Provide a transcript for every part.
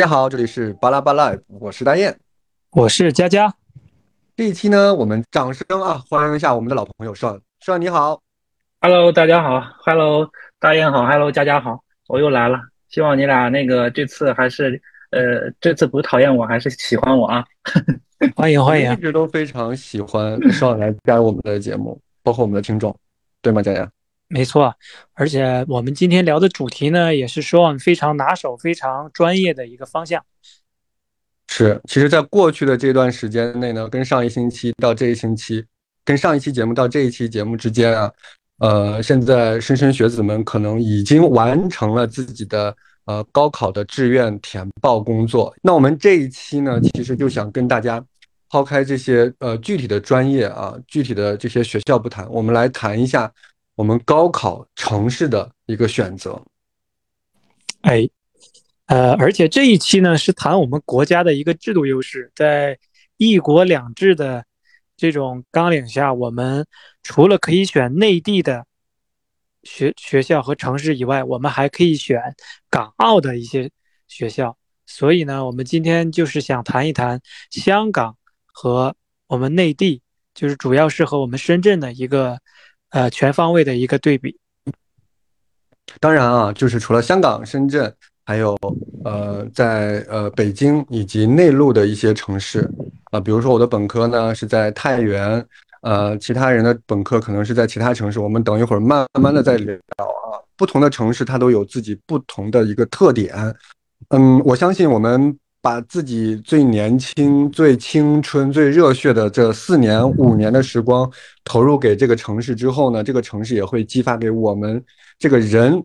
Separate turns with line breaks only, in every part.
大家好，这里是巴拉巴拉，我是大雁，
我是佳佳。
这一期呢，我们掌声啊，欢迎一下我们的老朋友帅帅，你好
，Hello，大家好，Hello，大雁好，Hello，佳佳好，我又来了，希望你俩那个这次还是呃，这次不是讨厌我，还是喜欢我啊？
欢迎欢迎，
一直都非常喜欢帅来加入我们的节目，包括我们的听众，对吗，佳佳？
没错，而且我们今天聊的主题呢，也是说非常拿手、非常专业的一个方向。
是，其实，在过去的这段时间内呢，跟上一星期到这一星期，跟上一期节目到这一期节目之间啊，呃，现在莘莘学子们可能已经完成了自己的呃高考的志愿填报工作。那我们这一期呢，其实就想跟大家抛开这些呃具体的专业啊、具体的这些学校不谈，我们来谈一下。我们高考城市的一个选择，
哎，呃，而且这一期呢是谈我们国家的一个制度优势，在一国两制的这种纲领下，我们除了可以选内地的学学校和城市以外，我们还可以选港澳的一些学校。所以呢，我们今天就是想谈一谈香港和我们内地，就是主要是和我们深圳的一个。呃，全方位的一个对比。
当然啊，就是除了香港、深圳，还有呃，在呃北京以及内陆的一些城市啊，比如说我的本科呢是在太原，呃，其他人的本科可能是在其他城市。我们等一会儿慢慢的再聊啊，不同的城市它都有自己不同的一个特点。嗯，我相信我们。把自己最年轻、最青春、最热血的这四年、五年的时光投入给这个城市之后呢，这个城市也会激发给我们这个人，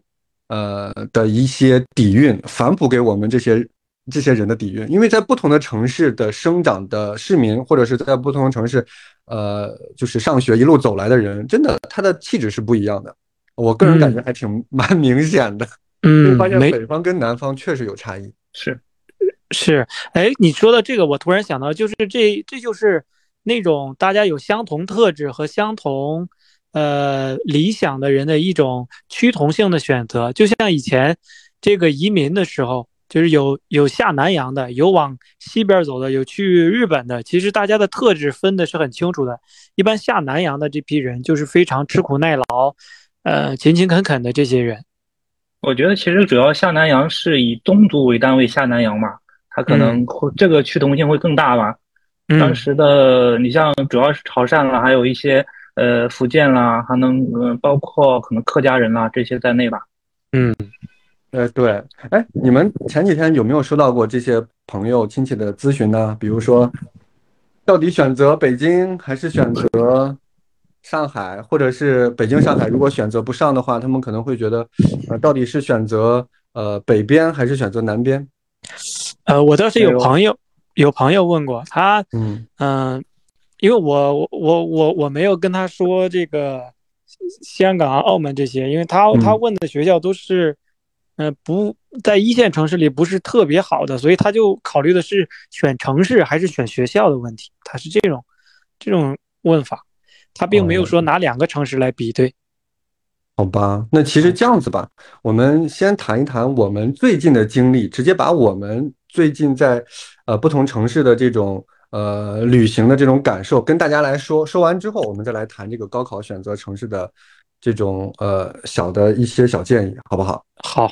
呃的一些底蕴，反哺给我们这些这些人的底蕴。因为在不同的城市的生长的市民，或者是在不同的城市，呃，就是上学一路走来的人，真的他的气质是不一样的。我个人感觉还挺 蛮明显的。
嗯，
发现北方跟南方确实有差异。
是。
是，哎，你说的这个，我突然想到，就是这，这就是那种大家有相同特质和相同，呃，理想的人的一种趋同性的选择。就像以前这个移民的时候，就是有有下南洋的，有往西边走的，有去日本的。其实大家的特质分的是很清楚的。一般下南洋的这批人，就是非常吃苦耐劳，呃，勤勤恳恳的这些人。
我觉得其实主要下南洋是以宗族为单位下南洋嘛。它可能会这个趋同性会更大吧。当时的你像主要是潮汕啦，还有一些呃福建啦，还能呃包括可能客家人啦这些在内吧。
嗯，呃对，哎，你们前几天有没有收到过这些朋友亲戚的咨询呢？比如说，到底选择北京还是选择上海，或者是北京上海？如果选择不上的话，他们可能会觉得，呃，到底是选择呃北边还是选择南边？
呃，我倒是有朋友，有朋友问过他，嗯。嗯，因为我我我我我没有跟他说这个香港、澳门这些，因为他他问的学校都是，嗯，不在一线城市里不是特别好的，所以他就考虑的是选城市还是选学校的问题，他是这种这种问法，他并没有说拿两个城市来比对。
好吧，那其实这样子吧，我们先谈一谈我们最近的经历，直接把我们最近在呃不同城市的这种呃旅行的这种感受跟大家来说。说完之后，我们再来谈这个高考选择城市的这种呃小的一些小建议，好不好？
好，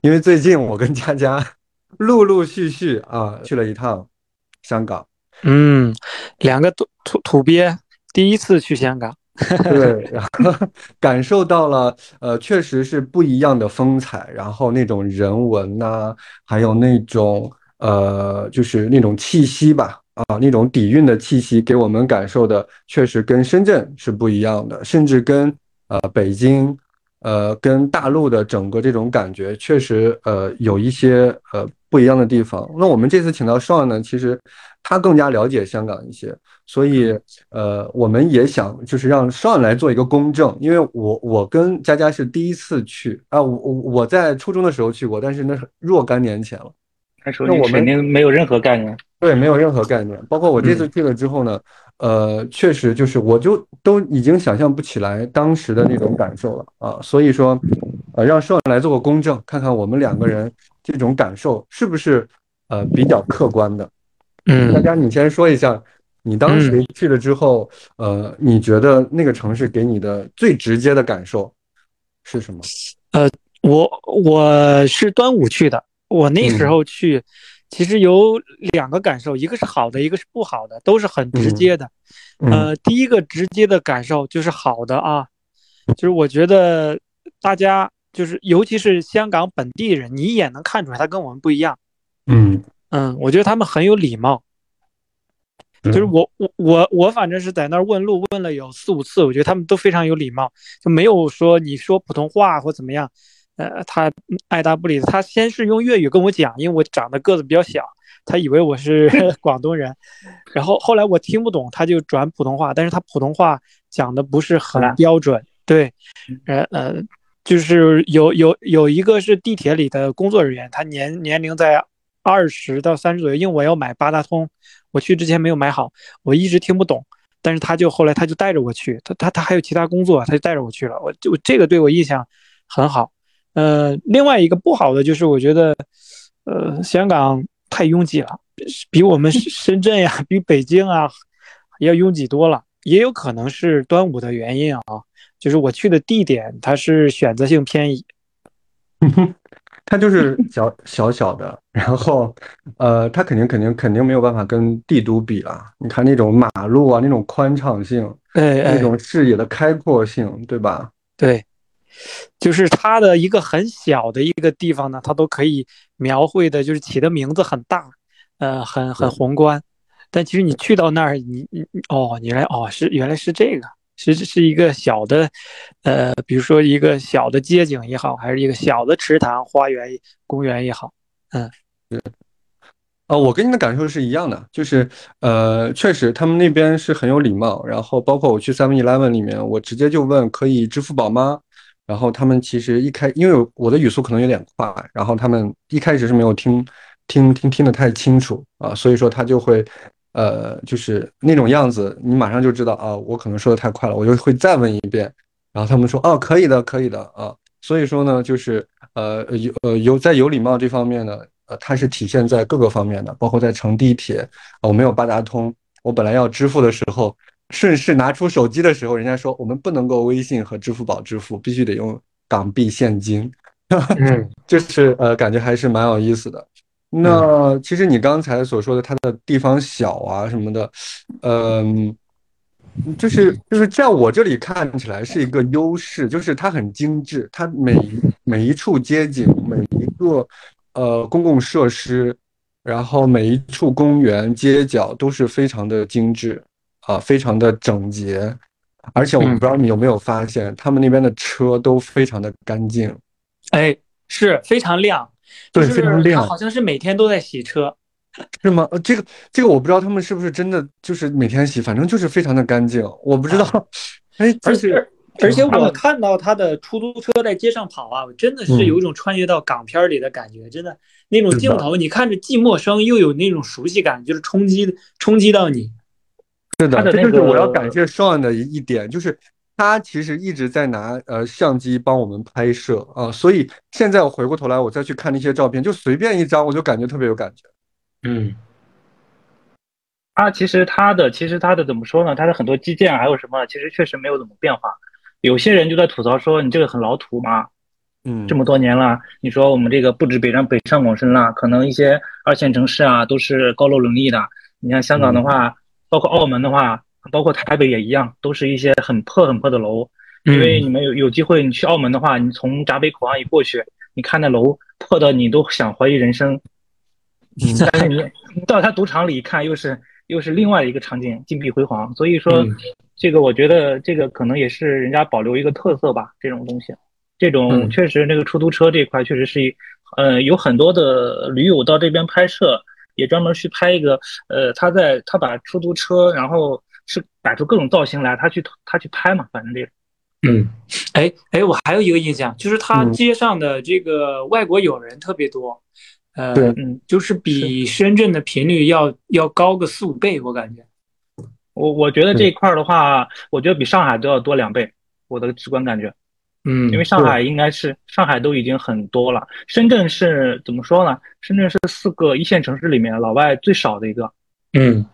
因为最近我跟佳佳陆陆续续啊去了一趟香港，
嗯，两个土土土鳖第一次去香港。
对，然后感受到了，呃，确实是不一样的风采，然后那种人文呐，还有那种呃，就是那种气息吧，啊，那种底蕴的气息，给我们感受的确实跟深圳是不一样的，甚至跟呃北京，呃，跟大陆的整个这种感觉，确实呃有一些呃不一样的地方。那我们这次请到双呢，其实他更加了解香港一些。所以，呃，我们也想就是让双来做一个公证，因为我我跟佳佳是第一次去啊，我我我在初中的时候去过，但是那是若干年前了。
那我们肯定没有任何概念。
对，没有任何概念。包括我这次去了之后呢，呃，确实就是我就都已经想象不起来当时的那种感受了啊。所以说，呃，让双来做个公证，看看我们两个人这种感受是不是呃比较客观的？
嗯，
大家你先说一下，你当时去了之后，呃，你觉得那个城市给你的最直接的感受是什么？
呃，我我是端午去的，我那时候去，其实有两个感受，一个是好的，一个是不好的，都是很直接的。呃，第一个直接的感受就是好的啊，就是我觉得大家就是尤其是香港本地人，你一眼能看出来他跟我们不一样。
嗯
嗯，我觉得他们很有礼貌。就是我我我我反正是在那儿问路问了有四五次，我觉得他们都非常有礼貌，就没有说你说普通话或怎么样，呃，他爱答不理。他先是用粤语跟我讲，因为我长得个子比较小，他以为我是 广东人，然后后来我听不懂，他就转普通话，但是他普通话讲的不是很标准。对，呃呃，就是有有有一个是地铁里的工作人员，他年年龄在二十到三十左右，因为我要买八达通。我去之前没有买好，我一直听不懂，但是他就后来他就带着我去，他他他还有其他工作，他就带着我去了，我就这个对我印象很好。呃，另外一个不好的就是我觉得，呃，香港太拥挤了，比我们深圳呀，比北京啊要拥挤多了，也有可能是端午的原因啊，就是我去的地点它是选择性偏移。
它就是小 小小的，然后，呃，它肯定肯定肯定没有办法跟帝都比了。你看那种马路啊，那种宽敞性，
哎，
那种视野的开阔性，对吧？
对，就是它的一个很小的一个地方呢，它都可以描绘的，就是起的名字很大，呃，很很宏观。但其实你去到那儿，你你哦，原来哦是原来是这个。其实是一个小的，呃，比如说一个小的街景也好，还是一个小的池塘、花园、公园也好，嗯，
对，呃，我跟你的感受是一样的，就是呃，确实他们那边是很有礼貌，然后包括我去 Seven Eleven 里面，我直接就问可以支付宝吗？然后他们其实一开，因为我的语速可能有点快，然后他们一开始是没有听听听听得太清楚啊，所以说他就会。呃，就是那种样子，你马上就知道啊，我可能说的太快了，我就会再问一遍，然后他们说哦，可以的，可以的啊。所以说呢，就是呃有呃有在有礼貌这方面呢，呃，它是体现在各个方面的，包括在乘地铁，我没有八达通，我本来要支付的时候，顺势拿出手机的时候，人家说我们不能够微信和支付宝支付，必须得用港币现金，
嗯，
就是呃感觉还是蛮有意思的。那其实你刚才所说的它的地方小啊什么的，嗯，就是就是在我这里看起来是一个优势，就是它很精致，它每每一处街景，每一个呃公共设施，然后每一处公园街角都是非常的精致啊，非常的整洁，而且我不知道你有没有发现，他们那边的车都非常的干净，
哎，是非常亮。
对，非常亮，
好像是每天都在洗车，
是吗？呃，这个这个我不知道他们是不是真的就是每天洗，反正就是非常的干净，我不知道。哎，
而且而且我看到他的出租车在街上跑啊，真的是有一种穿越到港片里的感觉，真的那种镜头，你看着既陌生又有那种熟悉感，就是冲击冲击到你。
是的，这就是我要感谢 Sean 的一一点，就是。他其实一直在拿呃相机帮我们拍摄啊，所以现在我回过头来，我再去看那些照片，就随便一张，我就感觉特别有感觉。
嗯，
他其实他的其实他的怎么说呢？他的很多基建还有什么，其实确实没有怎么变化。有些人就在吐槽说：“你这个很老土嘛。”
嗯，
这么多年了，你说我们这个不止北上北上广深了，可能一些二线城市啊都是高楼林立的。你像香港的话，包括澳门的话。包括台北也一样，都是一些很破很破的楼。因为你们有有机会，你去澳门的话，你从闸北口岸一过去，你看那楼破的，你都想怀疑人生。但是你到他赌场里看，又是又是另外一个场景，金碧辉煌。所以说，这个我觉得这个可能也是人家保留一个特色吧。这种东西，这种确实那个出租车这块确实是一，呃，有很多的驴友到这边拍摄，也专门去拍一个，呃，他在他把出租车然后。是摆出各种造型来，他去他去拍嘛，反正这个，
嗯，哎哎，我还有一个印象，就是他街上的这个外国友人特别多，呃，嗯，就是比深圳的频率要要高个四五倍，我感觉。
我我觉得这一块的话，我觉得比上海都要多两倍，我的直观感觉。
嗯，
因为上海应该是上海都已经很多了，深圳是怎么说呢？深圳是四个一线城市里面老外最少的一个。
嗯，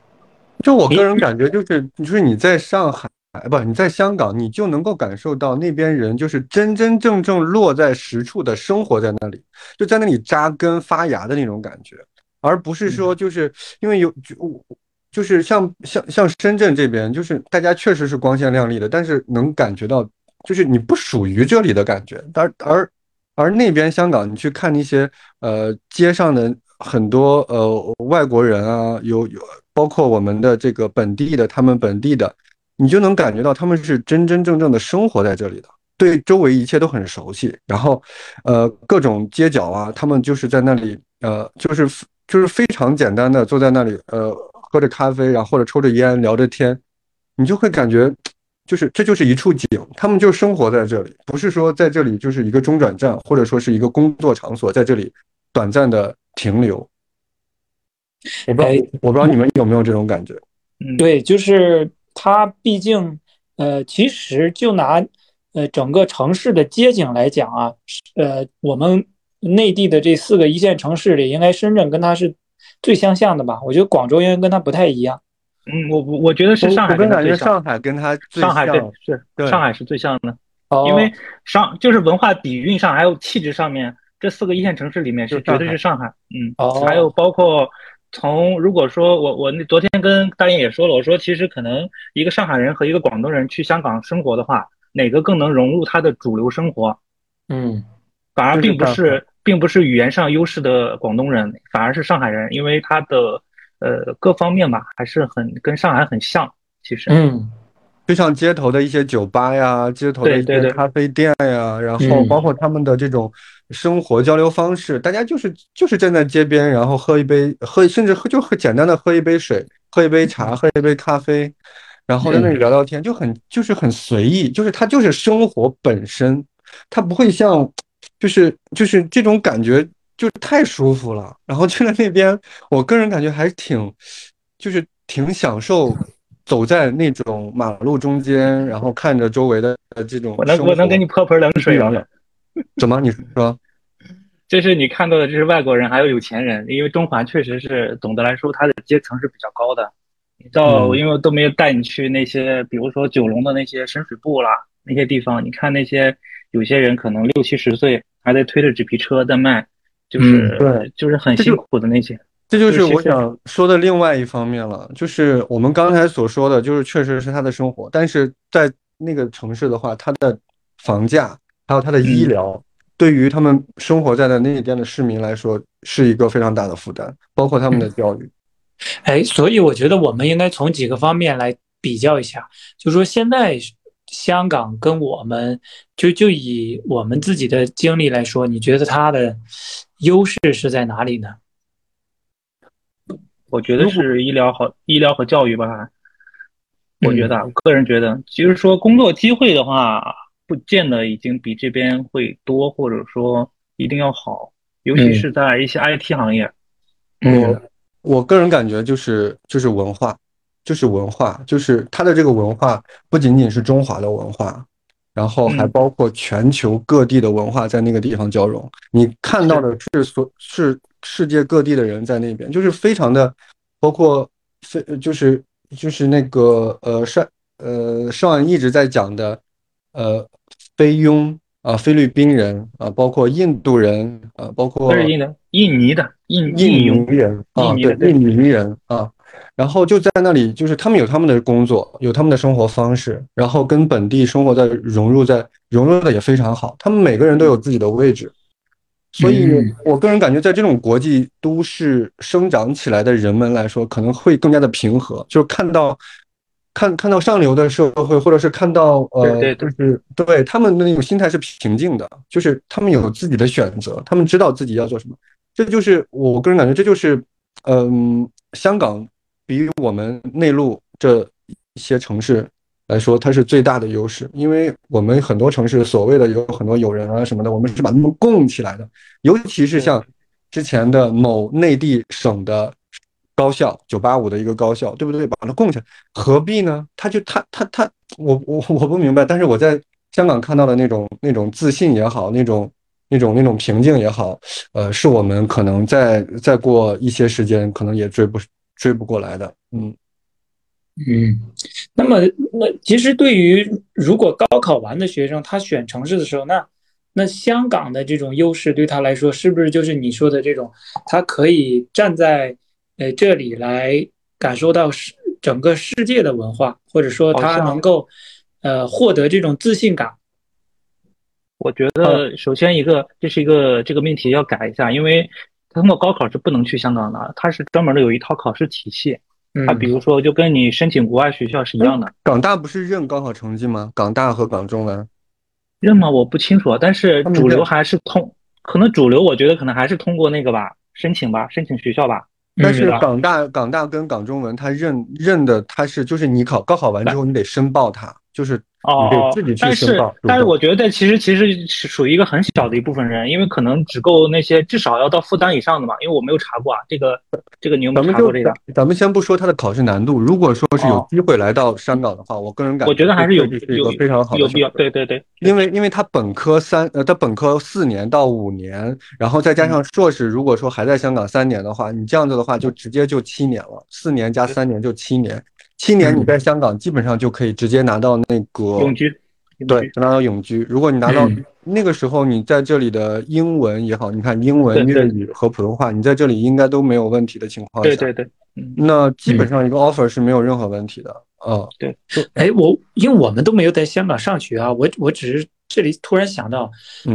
就我个人感觉，就是就是你在上海不，你在香港，你就能够感受到那边人就是真真正正落在实处的生活在那里，就在那里扎根发芽的那种感觉，而不是说就是因为有就就是像像像深圳这边，就是大家确实是光鲜亮丽的，但是能感觉到。就是你不属于这里的感觉，而而而那边香港，你去看那些呃街上的很多呃外国人啊，有有包括我们的这个本地的，他们本地的，你就能感觉到他们是真真正正的生活在这里的，对周围一切都很熟悉。然后呃各种街角啊，他们就是在那里呃就是就是非常简单的坐在那里呃喝着咖啡，然后或者抽着烟聊着天，你就会感觉。就是这就是一处景，他们就生活在这里，不是说在这里就是一个中转站，或者说是一个工作场所，在这里短暂的停留。我不知道，我不知道你们有没有这种感觉？
嗯，对，就是它毕竟，呃，其实就拿呃整个城市的街景来讲啊，呃，我们内地的这四个一线城市里，应该深圳跟它是最相像的吧？我觉得广州应该跟它不太一样。
嗯，我我我觉得是上海，
我感觉上海跟它
上海对是上海是最像的，因为上就是文化底蕴上还有气质上面，这四个一线城市里面是绝对是上海，嗯，还有包括从如果说我我那昨天跟大雁也说了，我说其实可能一个上海人和一个广东人去香港生活的话，哪个更能融入他的主流生活？
嗯，
反而并不是并不是语言上优势的广东人，反而是上海人，因为他的。呃，各方面吧，还是很跟上海很像。其实，
嗯，
就像街头的一些酒吧呀，街头的一些咖啡店呀，然后包括他们的这种生活交流方式，大家就是就是站在街边，然后喝一杯，喝甚至喝就很简单的喝一杯水，喝一杯茶，喝一杯咖啡，然后在那里聊聊天，就很就是很随意，就是它就是生活本身，它不会像，就是就是这种感觉。就太舒服了，然后去了那边，我个人感觉还挺，就是挺享受走在那种马路中间，然后看着周围的这种。
我能我能给你泼盆冷水吗？
怎么？你说？
就是你看到的，这是外国人，还有有钱人，因为中环确实是总的来说它的阶层是比较高的。你到，因为都没有带你去那些，比如说九龙的那些深水埗啦那些地方，你看那些有些人可能六七十岁还在推着纸皮车在卖。就是
对，
就是很辛苦的那些，
这就是我想说的另外一方面了。就是我们刚才所说的，就是确实是他的生活，但是在那个城市的话，他的房价还有他的医疗，对于他们生活在的那边的市民来说，是一个非常大的负担，包括他们的教育。
哎，所以我觉得我们应该从几个方面来比较一下，就是说现在。香港跟我们就就以我们自己的经历来说，你觉得它的优势是在哪里呢？
我觉得是医疗和医疗和教育吧。我觉得，我个人觉得，其实说工作机会的话，不见得已经比这边会多，或者说一定要好，尤其是在一些 IT 行业。
嗯我个人感觉就是就是文化。就是文化，就是它的这个文化不仅仅是中华的文化，然后还包括全球各地的文化在那个地方交融。你看到的是所是世界各地的人在那边，就是非常的，包括非就是就是那个呃上呃上一直在讲的呃菲佣啊菲律宾人啊，包括印度人啊，包括
印的印尼的印
印尼人啊，对印尼人啊。然后就在那里，就是他们有他们的工作，有他们的生活方式，然后跟本地生活在融入，在融入的也非常好。他们每个人都有自己的位置，所以我个人感觉，在这种国际都市生长起来的人们来说，可能会更加的平和。就是看到看看到上流的社会，或者是看到呃，就是对他们的那种心态是平静的，就是他们有自己的选择，他们知道自己要做什么。这就是我个人感觉，这就是嗯，香港。比我们内陆这一些城市来说，它是最大的优势，因为我们很多城市所谓的有很多友人啊什么的，我们是把他们供起来的。尤其是像之前的某内地省的高校九八五的一个高校，对不对？把它供起来，何必呢？他就他他他，我我我不明白。但是我在香港看到的那种那种自信也好，那种那种那种平静也好，呃，是我们可能再再过一些时间，可能也追不追不过来的。嗯
嗯，那么那其实对于如果高考完的学生，他选城市的时候，那那香港的这种优势对他来说，是不是就是你说的这种，他可以站在呃这里来感受到世整个世界的文化，或者说他能够呃获得这种自信感？
我觉得首先一个这是一个这个命题要改一下，因为通过高考是不能去香港的，它是专门的有一套考试体系。它比如说就跟你申请国外学校是一样的。
港大不是认高考成绩吗？港大和港中文
认吗？我不清楚，但是主流还是通，可能主流我觉得可能还是通过那个吧，申请吧，申请学校吧。
但是港大港大跟港中文，它认认的它是就是你考高考完之后你得申报它，就是。
哦，
自己去申报。
但是我觉得其实其实是属于一个很小的一部分人，因为可能只够那些至少要到负担以上的嘛。因为我没有查过啊，这个这个你有没有查过这个？
咱们先不说它的考试难度，如果说是有机会来到香港的话，我个人感
觉我觉得还是有
有非常好的
有必要。对对对，
因为因为他本科三呃，他本科四年到五年，然后再加上硕士，如果说还在香港三年的话，你这样子的话就直接就七年了，四年加三年就七年，七年你在香港基本上就可以直接拿到那个
永居。
对，拿到永居。如果你拿到那个时候，你在这里的英文也好，你看英文、粤语和普通话，你在这里应该都没有问题的情况
下，对对对，
那基本上一个 offer 是没有任何问题的。啊，
对。
哎，我因为我们都没有在香港上学啊，我我只是这里突然想到，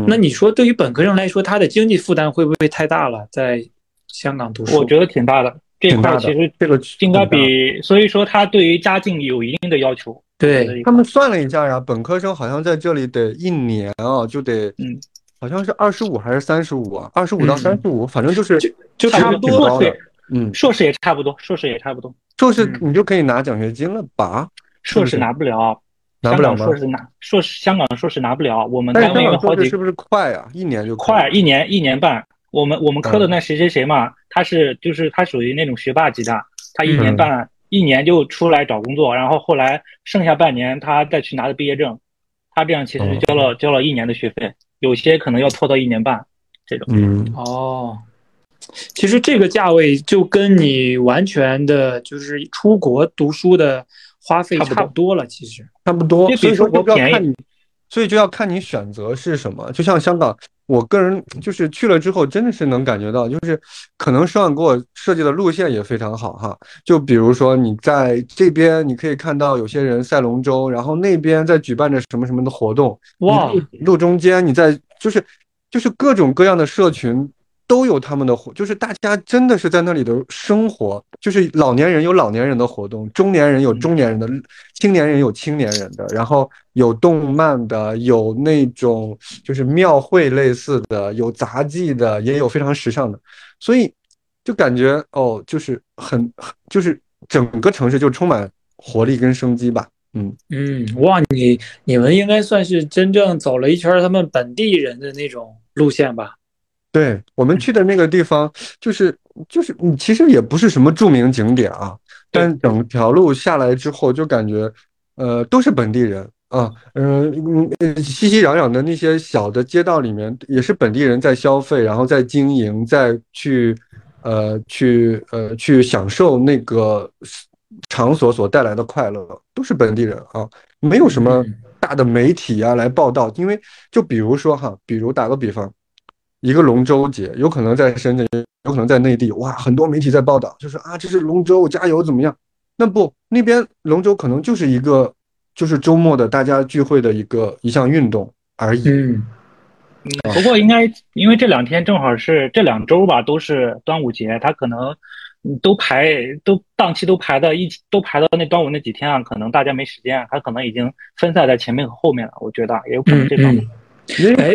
那你说对于本科生来说，他的经济负担会不会太大了？在香港读书，
我觉得挺大的。这块其实
这个
应该比，所以说他对于家境有一定的要求。
对
他们算了一下呀，本科生好像在这里得一年啊，就得，
嗯，
好像是二十五还是三十五啊？二十五到三十五，反正就是
就差不多。
嗯，硕士也差不多，硕士也差不多。
硕士你就可以拿奖学金了吧？
硕士拿不了，
拿不了吗？
硕士拿硕士，香港硕士拿不了。我们单位有好几，
是不是快啊？一年就
快，一年一年半。我们我们科的那谁谁谁嘛，他是就是他属于那种学霸级的，他一年半。一年就出来找工作，然后后来剩下半年他再去拿的毕业证，他这样其实交了交了一年的学费，有些可能要拖到一年半这种。
嗯
哦，其实这个价位就跟你完全的就是出国读书的花费差不多了，其实
差不多。所以说
不便宜，
所以就要看你选择是什么，就像香港。我个人就是去了之后，真的是能感觉到，就是可能上给我设计的路线也非常好哈。就比如说你在这边，你可以看到有些人赛龙舟，然后那边在举办着什么什么的活动。
哇，
路中间你在就是就是各种各样的社群。都有他们的活，就是大家真的是在那里的生活，就是老年人有老年人的活动，中年人有中年人的，青年人有青年人的，然后有动漫的，有那种就是庙会类似的，有杂技的，也有非常时尚的，所以就感觉哦，就是很就是整个城市就充满活力跟生机吧，嗯
嗯，哇，你你们应该算是真正走了一圈他们本地人的那种路线吧。
对我们去的那个地方，就是就是你其实也不是什么著名景点啊，但整条路下来之后，就感觉，呃，都是本地人啊，嗯嗯，熙熙攘攘的那些小的街道里面，也是本地人在消费，然后在经营，在去，呃，去呃去享受那个场所所带来的快乐，都是本地人啊，没有什么大的媒体啊来报道，因为就比如说哈，比如打个比方。一个龙舟节，有可能在深圳，有可能在内地，哇，很多媒体在报道，就是啊，这是龙舟，加油，怎么样？那不，那边龙舟可能就是一个，就是周末的大家聚会的一个一项运动而已。
嗯，
不过应该因为这两天正好是这两周吧，都是端午节，他可能都排都档期都排到一起，都排到那端午那几天啊，可能大家没时间，他可能已经分散在前面和后面了。我觉得也有可能这方面。
哎，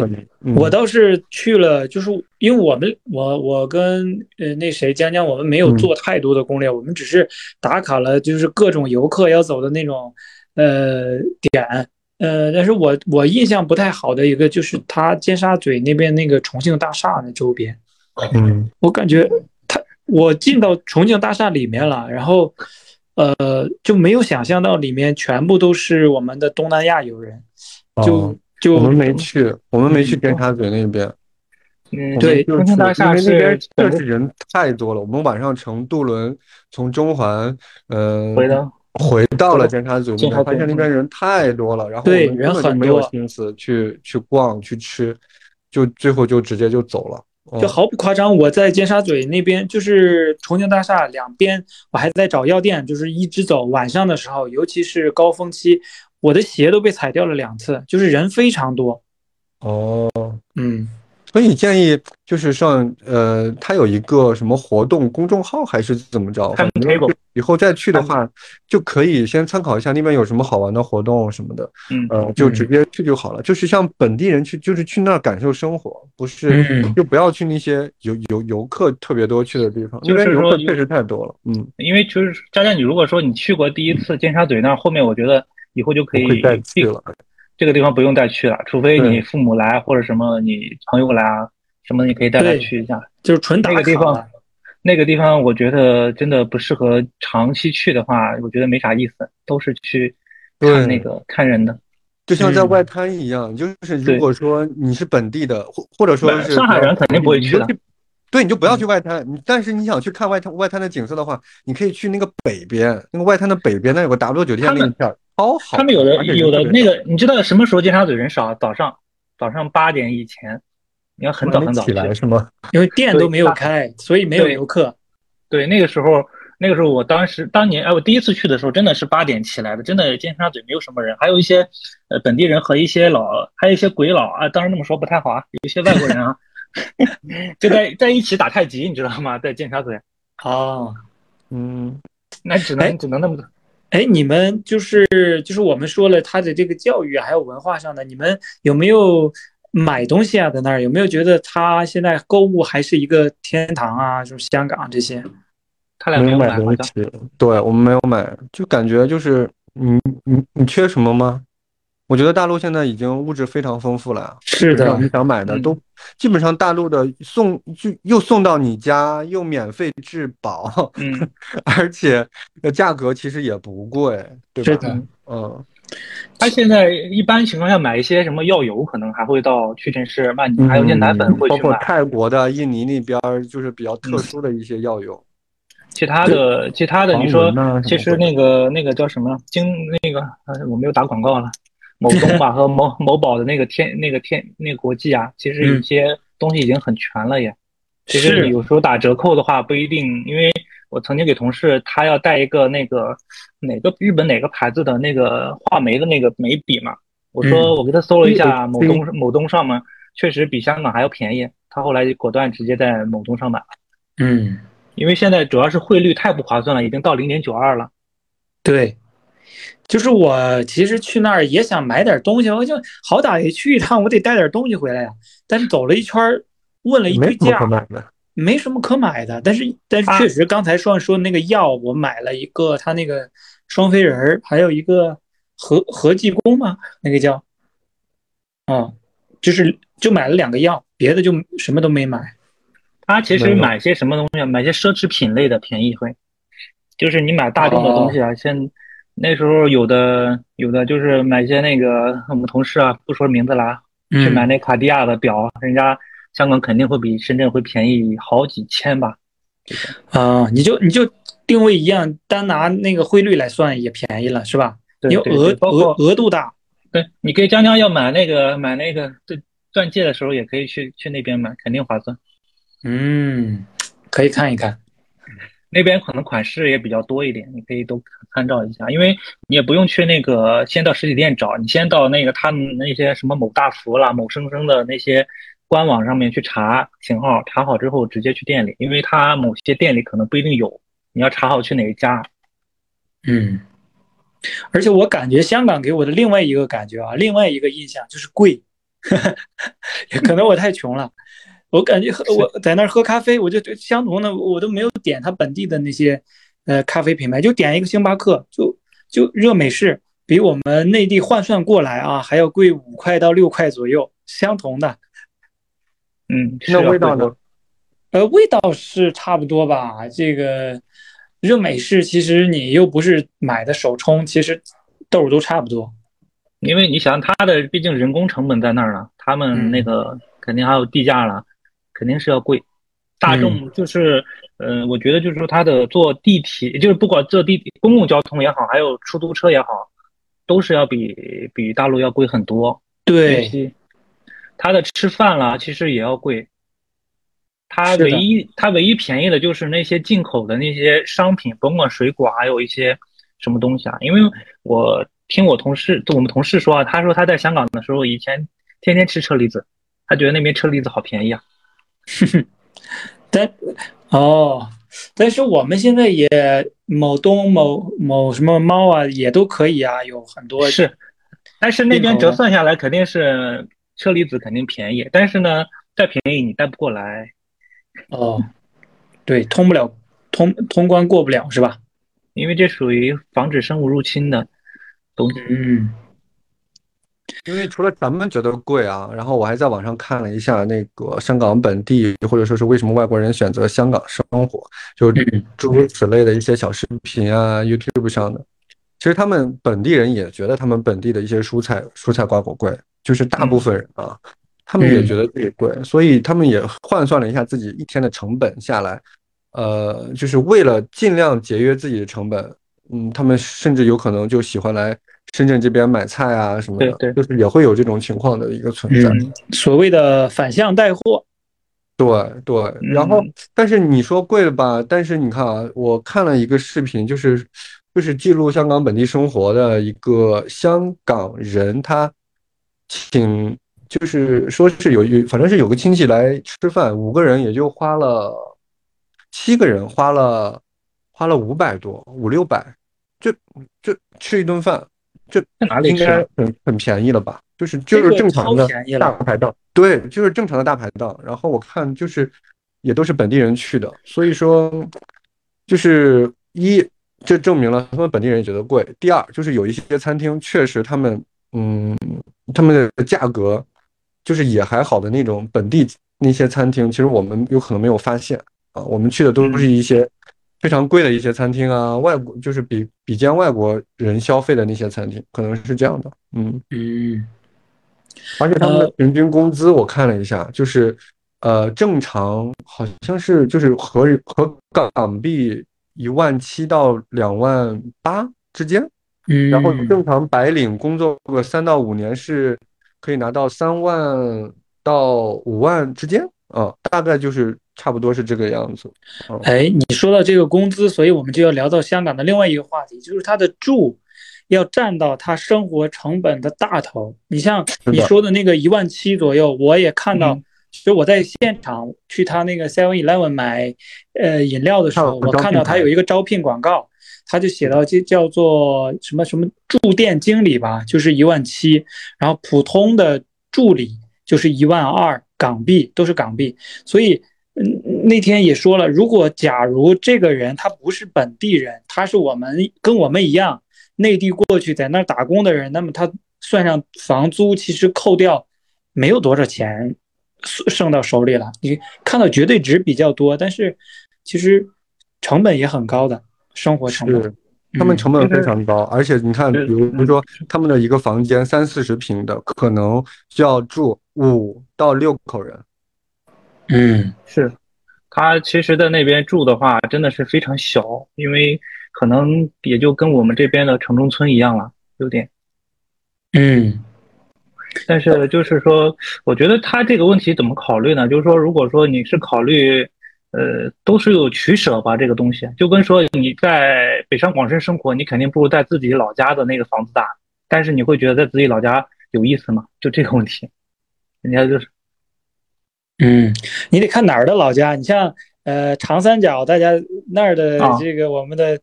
我倒是去了，就是因为我们我我跟呃那谁江江，我们没有做太多的攻略，我们只是打卡了，就是各种游客要走的那种呃点，呃，但是我我印象不太好的一个就是他尖沙咀那边那个重庆大厦那周边，
嗯，
我感觉他我进到重庆大厦里面了，然后呃就没有想象到里面全部都是我们的东南亚友人。就就
我们没去，我们没去尖沙咀那边。
嗯，
对
中兴大厦
因为那边
是
确实人太多了。我们晚上乘渡轮从中环，呃，
回到。
回到了尖沙咀发现那边人太多了，然后
对
我们根本
人很
就没有心思去去逛去吃，就最后就直接就走了。
就
嗯
毫不夸张，我在尖沙咀那边，就是重庆大厦两边，我还在找药店，就是一直走。晚上的时候，尤其是高峰期，我的鞋都被踩掉了两次，就是人非常多。
哦，
嗯，
所以建议就是上呃，他有一个什么活动公众号还是怎么着？以后再去的话，就可以先参考一下那边有什么好玩的活动什么的，
嗯
呃，就直接去就好了。就是像本地人去，就是去那儿感受生活，不是
嗯
就不要去那些游游游客特别多去的地方，那
就是说
游客确实太多了。嗯，
因为就是佳佳，你如果说你去过第一次尖沙咀那儿，后面我觉得以后就可以
再去了。
这个地方不用再去了，除非你父母来或者什么你朋友来啊什么，你可以带他去一下。
就是纯打
那个地方。那个地方我觉得真的不适合长期去的话，我觉得没啥意思，都是去看那个看人的。
就像在
嗯
外滩一样，就是如果说你是本地的，或或者说是
上海人肯定不会去的
对，你就不要去外滩。你但是你想去看外滩外滩的景色的话，你可以去那个北边，那个外滩的北边，那有个 W 酒店那一片好。
他们有的有的那个，你知道什么时候尖沙咀人少？早上早上八点以前，你要很早很早
起来。是吗？
因为店都没有开，所以没有游客。
对，那个时候，那个时候我当时当年，哎，我第一次去的时候真的是八点起来的，真的尖沙咀没有什么人，还有一些呃本地人和一些老，还有一些鬼佬啊，当然那么说不太好啊，有一些外国人啊，就在在一起打太极，你知道吗？在尖沙咀，
哦，
嗯，
那只
哎
能只能那么
哎，你们就是就是我们说了他的这个教育啊还有文化上的，你们有没有买东西啊？在那儿有没有觉得他现在购物还是一个天堂啊？就是香港这些。
他俩没
没有买。东西，对我们没有买，就感觉就是你你你缺什么吗？我觉得大陆现在已经物质非常丰富了，
是的
你想买的
嗯。
都基本上大陆的送就又送到你家，又免费质保，
嗯，
而且呃价格其实也不贵，对吧？
是的，
嗯，
他现在一般情况下买一些什么药油，可能还会到屈臣氏、万宁，还有一些奶粉会
包括。泰国的、印尼那边就是比较特殊的一些药油，
其他的，其他的，你说其实那个那个叫什么？京那个，呃，我没有打广告了，某东吧和某某宝的那个天那个天那个国际啊，其实有
嗯。
些东西已经很全了耶。其实你有时候打折扣的话不一定，因为我曾经给同事他要带一个那个哪个日本哪个牌子的那个画眉的那个眉笔嘛，我说我给他搜了一下某东某东上嘛，确实比香港还要便宜，他后来就果断直接在某东上买了。
嗯，
因为现在主要是汇率太不划算了，已经到零点九二了。
对，就是我其实去那儿也想买点东西，我就好歹也去一趟，我得带点东西回来呀。但是走了一圈，问了一堆
没什么可
价，
买的。
没什么可买的。但是但是
啊
确实，刚才说说那个药，我买了一个他那个双飞人儿，还有一个合合济公嘛，那个叫，嗯，就是就买了两个药，别的就什么都没买。
他其实买些什么东西啊？买些奢侈品类的便宜会，就是你买大众的东西啊，现那时候有的有的就是买些那个我们同事啊，不说名字啦，去买
嗯，
那卡地亚的表，人家香港肯定会比深圳会便宜好几千吧。
啊，你就你就定位一样，单拿那个汇率来算也便宜了，是吧？
对对
因为额，
包
额
括
额度大。
对你跟江江要买那个买那个钻钻戒的时候，也可以去去那边买，肯定划算。
嗯，可以看一看。
那边可能款式也比较多一点，你可以都参照一下，因为你也不用去那个先到实体店找，你先到那个他们那些什么某大福啦、某生生的那些官网上面去查型号，查好之后直接去店里，因为它某些店里可能不一定有，你要查好去哪一家。
嗯，而且我感觉香港给我的另外一个感觉啊，另外一个印象就是贵，也可能我太穷了。我感觉喝我在那儿喝咖啡，我就就相同的我都没有点他本地的那些呃咖啡品牌，就点一个星巴克，就就热美式，比我们内地换算过来啊还要贵五块到六块左右，相同的。
嗯，
那味道呢？
呃，味道是差不多吧。这个热美式其实你又不是买的手冲，其实豆儿都差不多。
因为你想它的毕竟人工成本在那儿了，他们那个肯定还有地价了，肯定是要贵。大众就是，嗯，我觉得就是说它的坐地铁，就是不管坐地铁、公共交通也好，还有出租车也好，都是要比比大陆要贵很多。
对，
它的吃饭啦，其实也要贵。它唯一它唯一便宜的就是那些进口的那些商品，甭管水果还有一些什么东西啊。因为我听我同事，我们同事说啊，他说他在香港的时候，以前天天吃车厘子，他觉得那边车厘子好便宜啊。
但哦，但是我们现在也某东某某什么猫啊，也都可以啊，有很多
是。但是那边折算下来肯定是车厘子肯定便宜，但是呢，再便宜你带不过来。
哦，对，通不了，通通关过不了是吧？
因为这属于防止生物入侵的东西。
嗯，
因为除了咱们觉得贵啊，然后我还在网上看了一下那个香港本地，或者说是为什么外国人选择香港生活，就诸如此类的一些小视频啊，YouTube 上的，其实他们本地人也觉得他们本地的一些蔬菜、蔬菜瓜果贵，就是大部分人啊。他们也觉得自己贵，所以他们也换算了一下自己一天的成本下来，呃，就是为了尽量节约自己的成本，嗯，他们甚至有可能就喜欢来深圳这边买菜啊什么的，
对，
就是也会有这种情况的一个存在，
所谓的反向带货，
对对。然后，但是你说贵了吧？但是你看啊，我看了一个视频，就是就是记录香港本地生活的一个香港人，他请。就是说是有有，反正是有个亲戚来吃饭，五个人也就花了七个人花了花了五百多五六百，就就吃一顿饭，这哪里应该很很便宜了吧？就是就是正常的大排档，对，就是正常的大排档。然后我看就是也都是本地人去的，所以说就是一这证明了他们本地人也觉得贵。第二就是有一些餐厅确实他们嗯他们的价格。就是也还好的那种本地那些餐厅，其实我们有可能没有发现啊。我们去的都是一些非常贵的一些餐厅啊，外国就是比比肩外国人消费的那些餐厅，可能是这样的。嗯
嗯。
而且他们的平均工资我看了一下，就是呃正常好像是就是和和港币一万七到两万八之间。
嗯。
然后正常白领工作个三到五年是。可以拿到三万到五万之间啊，大概就是差不多是这个样子。
哎，你说到这个工资，所以我们就要聊到香港的另外一个话题，就是他的住要占到他生活成本的大头。你像你说的那个一万七左右，我也看到，其实我在现场去他那个 Seven Eleven 买呃饮料的时候，我看到他有一个招聘广告。他就写到，就叫做什么什么驻店经理吧，就是一万七，然后普通的助理就是一万二港币，都是港币。所以，嗯，那天也说了，如果假如这个人他不是本地人，他是我们跟我们一样内地过去在那儿打工的人，那么他算上房租，其实扣掉没有多少钱剩到手里了。你看到绝对值比较多，但是其实成本也很高的。生活成本，
他们成本非常高，而且你看，比如比如说他们的一个房间三四十平的，可能需要住五到六口人。
嗯，
是，他其实在那边住的话，真的是非常小，因为可能也就跟我们这边的城中村一样了，有点。
嗯，
但是就是说，我觉得他这个问题怎么考虑呢？就是说，如果说你是考虑。呃，都是有取舍吧，这个东西就跟说你在北上广深生活，你肯定不如在自己老家的那个房子大，但是你会觉得在自己老家有意思吗？就这个问题，人家就是，
嗯，你得看哪儿的老家，你像呃长三角，大家那儿的这个我们的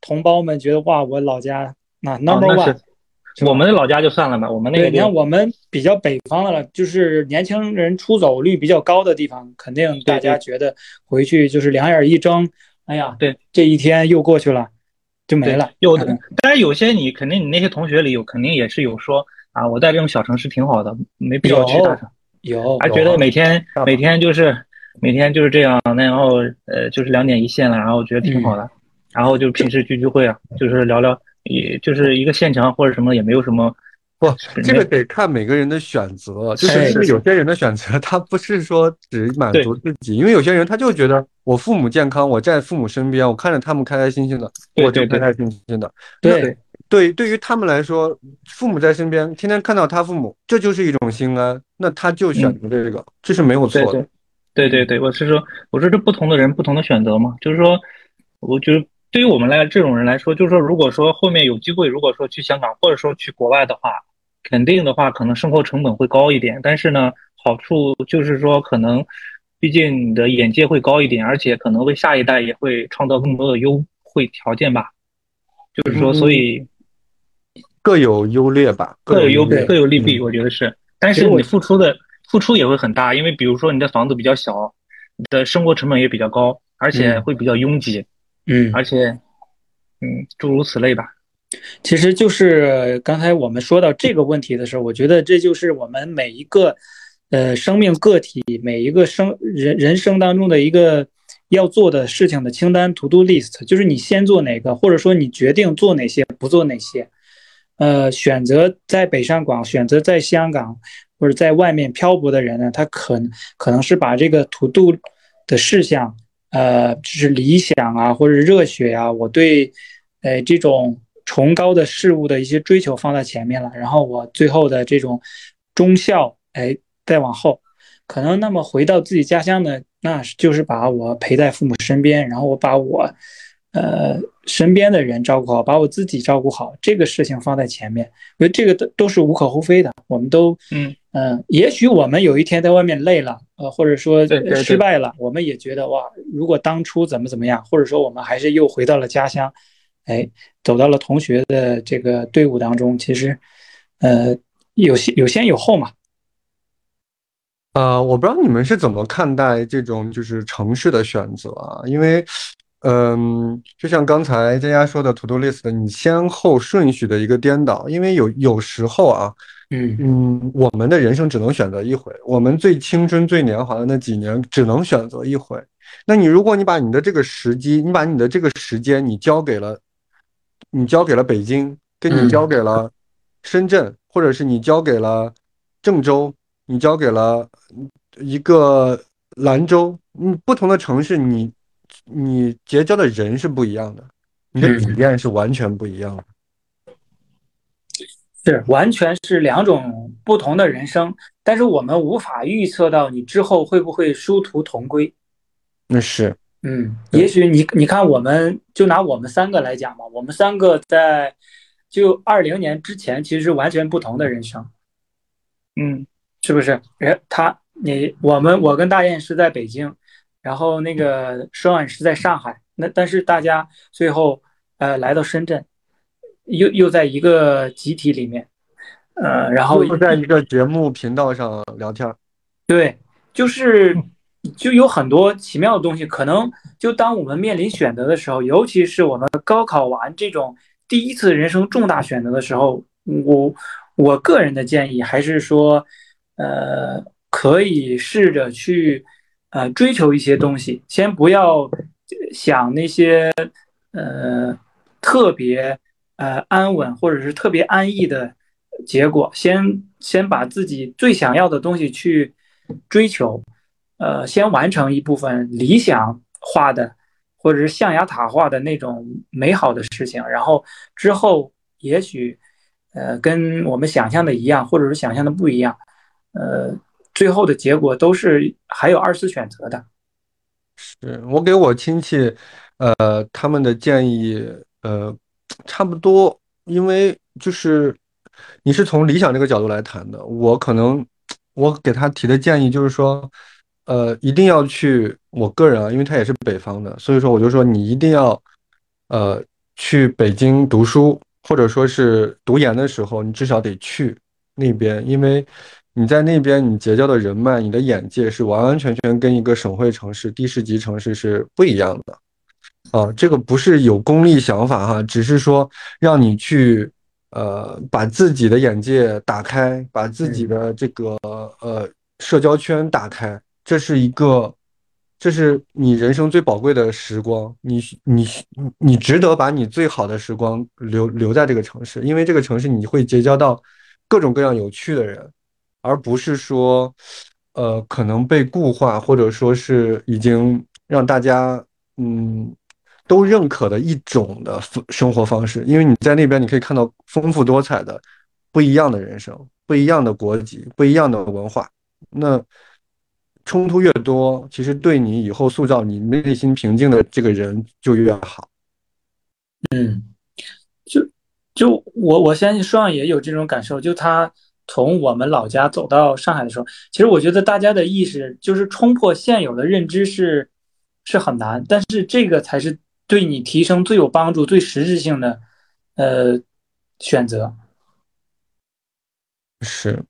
同胞们觉得哇，我老家那 number one。
我们的老家就算了吧，我们那个
你看我们比较北方的了，就是年轻人出走率比较高的地方，肯定大家觉得回去就是两眼一睁，哎呀，
对，
这一天又过去了，就没了。
有，但是有些你肯定你那些同学里有肯定也是有说啊，我在这种小城市挺好的，没必要去大城，
有，
还觉得每天每天就是每天就是这样，然后呃就是两点一线了，然后觉得挺好的，然后就平时聚聚会啊，就是聊聊。也就是一个县城或者什么也没有什么
不，这个得看每个人的选择，就是因为有些人的选择，他不是说只满足自己，因为有些人他就觉得我父母健康，我在父母身边，我看着他们开开心心的，我就开开心心的。
对
对，对于他们来说，父母在身边，天天看到他父母，这就是一种心安，那他就选择这个，这是没有错
的。对对对，我是说，我说这不同的人不同的选择嘛，就是说，我觉得对于我们来这种人来说，就是说，如果说后面有机会，如果说去香港或者说去国外的话。肯定的话，可能生活成本会高一点，但是呢，好处就是说，可能毕竟你的眼界会高一点，而且可能为下一代也会创造更多的优惠条件吧。就是说，所以
各有优劣吧，
各有优各有利弊，我觉得是。但是你付出的付出也会很大，因为比如说你的房子比较小，你的生活成本也比较高，而且会比较拥挤，
嗯，
而且，嗯，诸如此类吧。
其实就是刚才我们说到这个问题的时候，我觉得这就是我们每一个，呃，生命个体每一个生人人生当中的一个要做的事情的清单 （to do list），就是你先做哪个，或者说你决定做哪些，不做哪些。呃，选择在北上广，选择在香港或者在外面漂泊的人呢，他可能可能是把这个 to do 的事项，呃，就是理想啊，或者热血啊，我对，呃，这种。崇高的事物的一些追求放在前面了，然后我最后的这种忠孝，哎，再往后，可能那么回到自己家乡呢，那就是把我陪在父母身边，然后我把我，呃，身边的人照顾好，把我自己照顾好，这个事情放在前面，因为这个都都是无可厚非的。我们都，
嗯
嗯，也许我们有一天在外面累了，呃，或者说失败了，我们也觉得哇，如果当初怎么怎么样，或者说我们还是又回到了家乡。哎，走到了同学的这个队伍当中，其实，呃，有先有先有后嘛。
呃，我不知道你们是怎么看待这种就是城市的选择啊？因为，嗯，就像刚才佳佳说的，to do list，你先后顺序的一个颠倒。因为有有时候啊，
嗯
嗯，我们的人生只能选择一回，我们最青春、最年华的那几年只能选择一回。那你如果你把你的这个时机，你把你的这个时间，你交给了。你交给了北京，跟你交给了深圳，或者是你交给了郑州，你交给了一个兰州，嗯，不同的城市，你你结交的人是不一样的，你的理念是完全不一样的，
是完全是两种不同的人生，但是我们无法预测到你之后会不会殊途同归，
那是。
嗯，也许你你看，我们就拿我们三个来讲嘛，我们三个在就二零年之前，其实是完全不同的人生。
嗯，
是不是？人，他你我们我跟大雁是在北京，然后那个双安是在上海，那但是大家最后呃来到深圳，又又在一个集体里面，呃，然后
又在一个节目频道上聊天。
对，就是。就有很多奇妙的东西，可能就当我们面临选择的时候，尤其是我们高考完这种第一次人生重大选择的时候，我我个人的建议还是说，呃，可以试着去呃追求一些东西，先不要想那些呃特别呃安稳或者是特别安逸的结果，先先把自己最想要的东西去追求。呃，先完成一部分理想化的，或者是象牙塔化的那种美好的事情，然后之后也许，呃，跟我们想象的一样，或者是想象的不一样，呃，最后的结果都是还有二次选择的。
是我给我亲戚，呃，他们的建议，呃，差不多，因为就是你是从理想这个角度来谈的，我可能我给他提的建议就是说。呃，一定要去。我个人啊，因为他也是北方的，所以说我就说你一定要，呃，去北京读书，或者说是读研的时候，你至少得去那边，因为你在那边你结交的人脉，你的眼界是完完全全跟一个省会城市、地市级城市是不一样的。啊，这个不是有功利想法哈，只是说让你去，呃，把自己的眼界打开，把自己的这个呃社交圈打开。这是一个，这是你人生最宝贵的时光，你你你值得把你最好的时光留留在这个城市，因为这个城市你会结交到各种各样有趣的人，而不是说，呃，可能被固化，或者说是已经让大家嗯都认可的一种的生活方式。因为你在那边，你可以看到丰富多彩的不一样的人生，不一样的国籍，不一样的文化。那冲突越多，其实对你以后塑造你内心平静的这个人就越好。
嗯，就就我我相信双也有这种感受。就他从我们老家走到上海的时候，其实我觉得大家的意识就是冲破现有的认知是是很难，但是这个才是对你提升最有帮助、最实质性的呃选择。
是。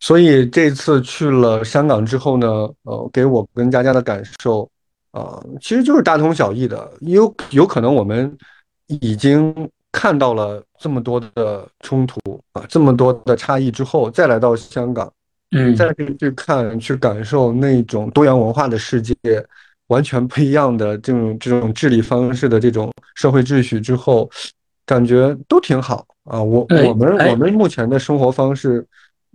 所以这次去了香港之后呢，呃，给我跟佳佳的感受，啊，其实就是大同小异的。有有可能我们已经看到了这么多的冲突啊，这么多的差异之后，再来到香港，
嗯，
再去去看、去感受那种多元文化的世界，完全不一样的这种这种治理方式的这种社会秩序之后，感觉都挺好啊。我我们我们目前的生活方式。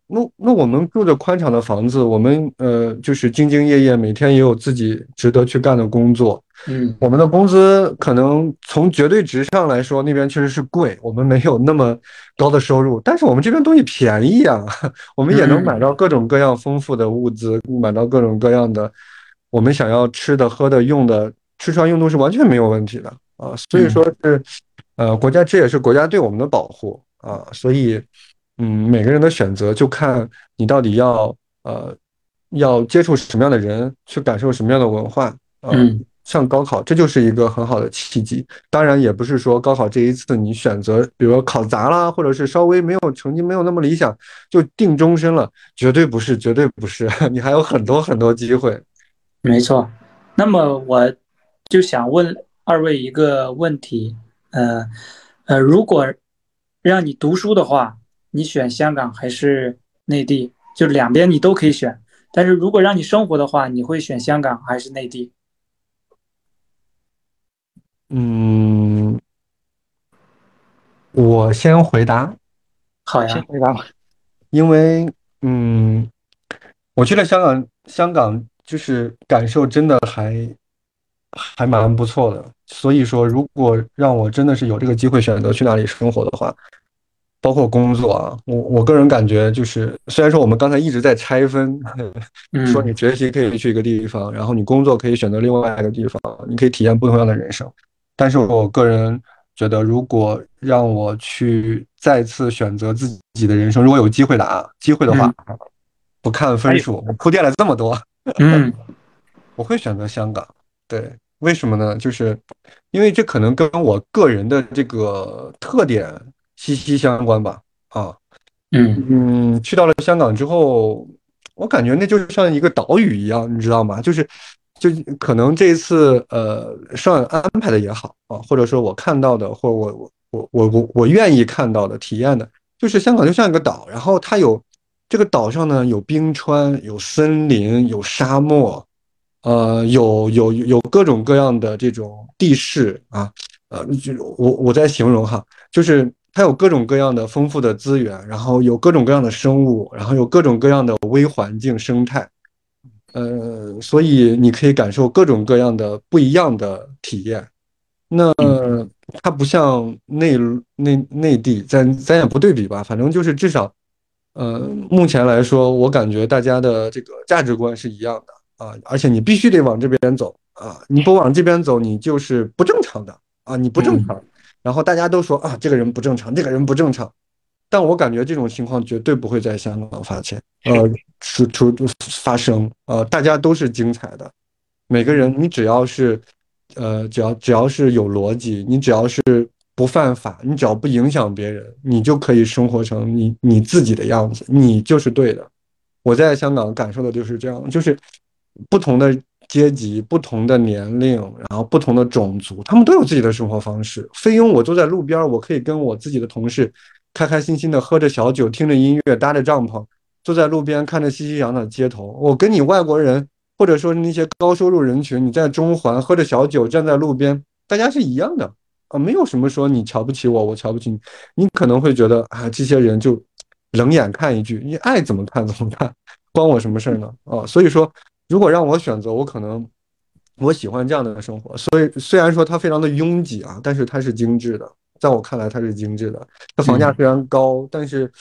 那那我们住着宽敞的房子，我们呃就是兢兢业业，每天也有自己值得去干的工作。
嗯，
我们的工资可能从绝对值上来说，那边确实是贵，我们没有那么高的收入，但是我们这边东西便宜啊，我们也能买到各种各样丰富的物资，买到各种各样的我们想要吃的、喝的、用的，吃穿用度是完全没有问题的啊。所以说是呃，国家这也是国家对我们的保护啊，所以。嗯，每个人的选择就看你到底要呃要接触什么样的人，去感受什么样的文化。
嗯，
像高考，这就是一个很好的契机。当然，也不是说高考这一次你选择，比如说考砸了，或者是稍微没有成绩没有那么理想，就定终身了，绝对不是，绝对不是。你还有很多很多机会。
没错。那么我就想问二位一个问题，呃呃，如果让你读书的话。你选香港还是内地？就两边你都可以选，但是如果让你生活的话，你会选香港还是内地？
嗯，我先回答。
好呀，
先回答吧。
因为嗯，我去了香港，香港就是感受真的还还蛮不错的。所以说，如果让我真的是有这个机会选择去哪里生活的话。包括工作啊，我我个人感觉就是，虽然说我们刚才一直在拆分，说你学习可以去一个地方，然后你工作可以选择另外一个地方，你可以体验不同样的人生。但是我个人觉得，如果让我去再次选择自己的人生，如果有机会的啊，机会的话，不看分数，我铺垫了这么多，
嗯，
我会选择香港。对，为什么呢？就是因为这可能跟我个人的这个特点。息息相关吧，啊，
嗯
嗯，去到了香港之后，我感觉那就像一个岛屿一样，你知道吗？就是，就可能这一次，呃，上安排的也好啊，或者说我看到的，或我我我我我我愿意看到的、体验的，就是香港就像一个岛，然后它有这个岛上呢有冰川、有森林、有沙漠，呃，有有有各种各样的这种地势啊，呃，就我我在形容哈，就是。它有各种各样的丰富的资源，然后有各种各样的生物，然后有各种各样的微环境生态，呃，所以你可以感受各种各样的不一样的体验。那它不像内内内地，咱咱也不对比吧，反正就是至少，呃，目前来说，我感觉大家的这个价值观是一样的啊，而且你必须得往这边走啊，你不往这边走，你就是不正常的啊，你不正常。然后大家都说啊，这个人不正常，这个人不正常，但我感觉这种情况绝对不会在香港发现，呃，出出发生，呃，大家都是精彩的，每个人你只要是，呃，只要只要是有逻辑，你只要是不犯法，你只要不影响别人，你就可以生活成你你自己的样子，你就是对的。我在香港感受的就是这样，就是不同的。阶级不同的年龄，然后不同的种族，他们都有自己的生活方式。菲佣我坐在路边，我可以跟我自己的同事开开心心的喝着小酒，听着音乐，搭着帐篷，坐在路边看着熙熙攘攘的街头。我跟你外国人，或者说那些高收入人群，你在中环喝着小酒，站在路边，大家是一样的啊，没有什么说你瞧不起我，我瞧不起你。你可能会觉得啊，这些人就冷眼看一句，你爱怎么看怎么看，关我什么事儿呢？啊，所以说，如果让我选择，我可能我喜欢这样的生活。所以虽然说它非常的拥挤啊，但是它是精致的，在我看来它是精致的。它房价虽然高，但是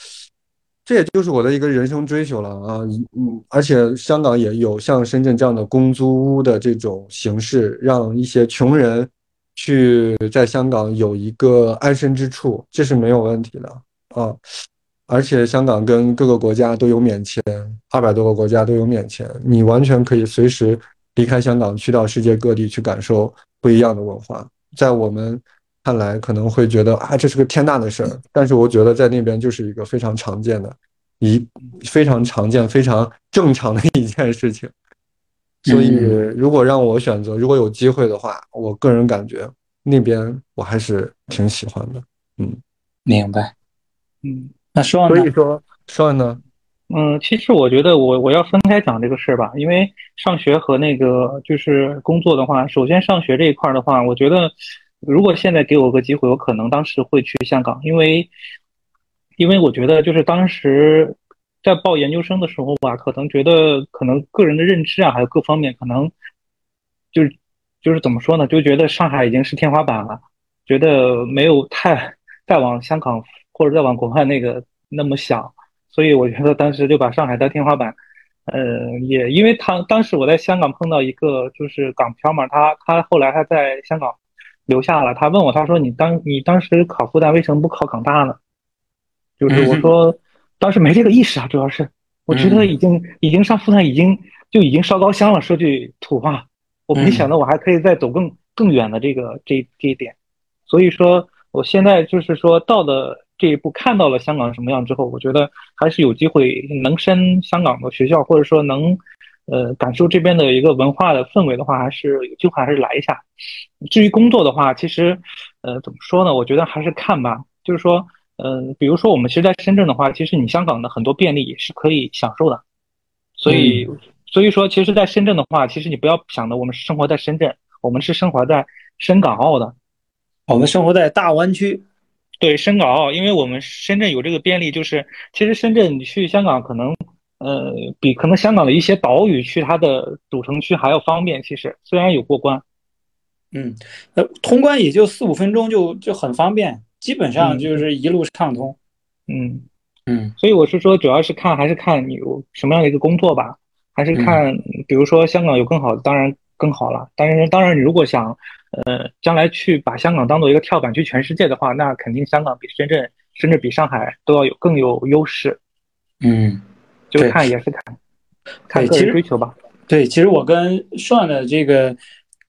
这也就是我的一个人生追求了啊。嗯，而且香港也有像深圳这样的公租屋的这种形式，让一些穷人去在香港有一个安身之处，这是没有问题的啊。而且香港跟各个国家都有免签，二百多个国家都有免签，你完全可以随时离开香港，去到世界各地去感受不一样的文化。在我们看来，可能会觉得啊，这是个天大的事儿，但是我觉得在那边就是一个非常常见的，一非常常见、非常正常的一件事情。所以，如果让我选择，如果有机会的话，我个人感觉那边我还是挺喜欢的。嗯，
明白。
嗯。
那说，
所以说说呢，
嗯，其实我觉得我我要分开讲这个事儿吧，因为上学和那个就是工作的话，首先上学这一块的话，我觉得如果现在给我个机会，我可能当时会去香港，因为因为我觉得就是当时在报研究生的时候吧，可能觉得可能个人的认知啊，还有各方面可能就是就是怎么说呢，就觉得上海已经是天花板了，觉得没有太 再往香港。或者再往国外那个那么想，所以我觉得当时就把上海当天花板。呃，也因为他当时我在香港碰到一个就是港漂嘛，他他后来他在香港留下了，他问我，他说你当你当时考复旦为什么不考港大呢？就是我说当时没这个意识啊，主要是我觉得已经已经上复旦已经就已经烧高香了，说句土话，我没想到我还可以再走更更远的这个这这一点，所以说我现在就是说到的。这一步看到了香港什么样之后，我觉得还是有机会能升香港的学校，或者说能，呃，感受这边的一个文化的氛围的话，还是有机会还是来一下。至于工作的话，其实，呃，怎么说呢？我觉得还是看吧。就是说，呃，比如说我们其实，在深圳的话，其实你香港的很多便利也是可以享受的。所以，所以说，其实，在深圳的话，其实你不要想的我们是生活在深圳，我们是生活在深港澳的，
我们生活在大湾区。
对深港澳，因为我们深圳有这个便利，就是其实深圳你去香港可能，呃，比可能香港的一些岛屿去它的主城区还要方便。其实虽然有过关，
嗯，呃，通关也就四五分钟就就很方便，基本上就是一路畅通。
嗯
嗯，
所以我是说，主要是看还是看你有什么样的一个工作吧，还是看，比如说香港有更好的，当然更好了。当然，当然你如果想。呃，将来去把香港当做一个跳板去全世界的话，那肯定香港比深圳，甚至比上海都要有更有优势。
嗯，
就看也是看，看个人追求吧。
对，其实我跟算的这个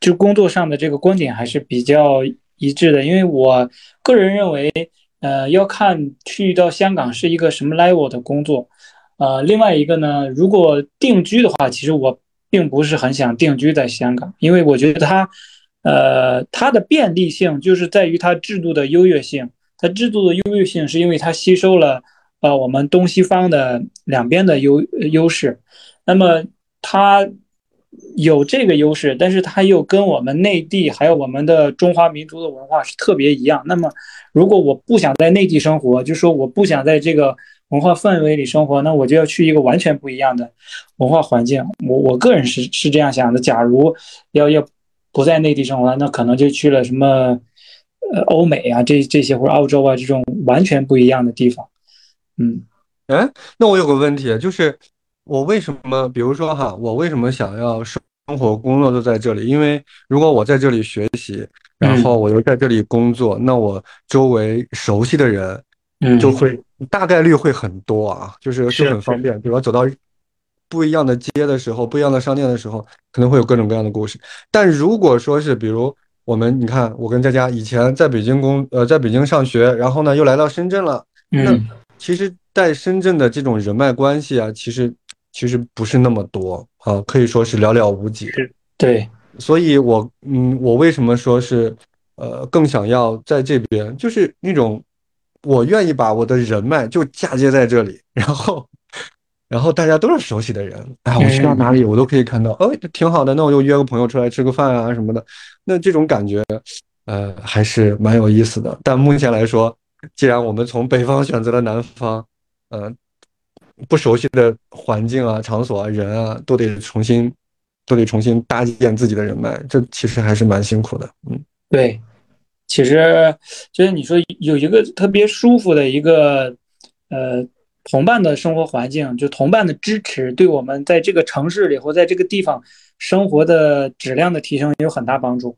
就工作上的这个观点还是比较一致的，因为我个人认为，呃，要看去到香港是一个什么 level 的工作。呃，另外一个呢，如果定居的话，其实我并不是很想定居在香港，因为我觉得它。呃，它的便利性就是在于它制度的优越性。它制度的优越性是因为它吸收了呃我们东西方的两边的优优势。那么它有这个优势，但是它又跟我们内地还有我们的中华民族的文化是特别一样。那么如果我不想在内地生活，就说我不想在这个文化氛围里生活，那我就要去一个完全不一样的文化环境。我我个人是是这样想的。假如要要。不在内地生活，那可能就去了什么，呃，欧美啊，这这些或者澳洲啊这种完全不一样的地方。嗯，
哎，那我有个问题，就是我为什么，比如说哈，我为什么想要生活工作都在这里？因为如果我在这里学习，然后我又在这里工作，那我周围熟悉的人，就会大概率会很多啊，就是就很方便，比如说走到。不一样的街的时候，不一样的商店的时候，可能会有各种各样的故事。但如果说是，比如我们，你看，我跟佳佳以前在北京工，呃，在北京上学，然后呢又来到深圳了。那其实，在深圳的这种人脉关系啊，其实其实不是那么多啊，可以说是寥寥无几。
对，
所以我，嗯，我为什么说是，呃，更想要在这边，就是那种我愿意把我的人脉就嫁接在这里，然后。然后大家都是熟悉的人，哎，我去到哪里我都可以看到，哦，挺好的，那我就约个朋友出来吃个饭啊什么的，那这种感觉，呃，还是蛮有意思的。但目前来说，既然我们从北方选择了南方，呃不熟悉的环境啊、场所啊、人啊，都得重新都得重新搭建自己的人脉，这其实还是蛮辛苦的。嗯，
对，其实就是你说有一个特别舒服的一个呃同伴的生活环境，就同伴的支持，对我们在这个城市里或在这个地方生活的质量的提升有很大帮助。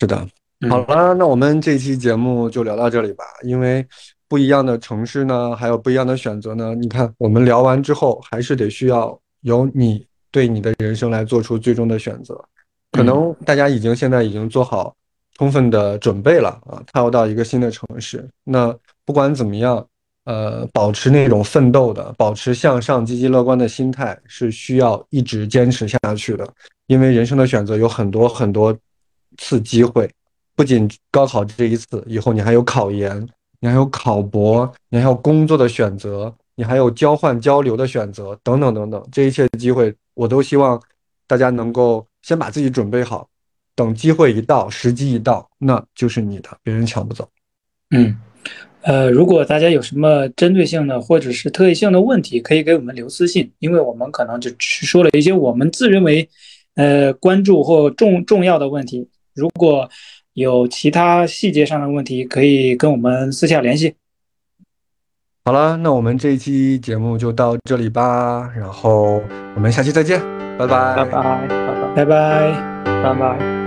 是的，好了，那我们这期节目就聊到这里吧。因为不一样的城市呢，还有不一样的选择呢。你看，我们聊完之后，还是得需要由你对你的人生来做出最终的选择。可能大家已经现在已经做好充分的准备了啊，踏入到一个新的城市。那不管怎么样，呃，保持那种奋斗的、保持向上、积极乐观的心态，是需要一直坚持下去的。因为人生的选择有很多很多。次机会，不仅高考这一次，以后你还有考研，你还有考博，你还有工作的选择，你还有交换交流的选择，等等等等，这一切的机会，我都希望大家能够先把自己准备好，等机会一到，时机一到，那就是你的，别人抢不走。
嗯，呃，如果大家有什么针对性的或者是特异性的问题，可以给我们留私信，因为我们可能就只说了一些我们自认为，呃，关注或重重要的问题。如果有其他细节上的问题，可以跟我们私下联系。
好了，那我们这一期节目就到这里吧，然后我们下期再见，拜拜，
拜拜，拜拜，
拜拜，
拜拜。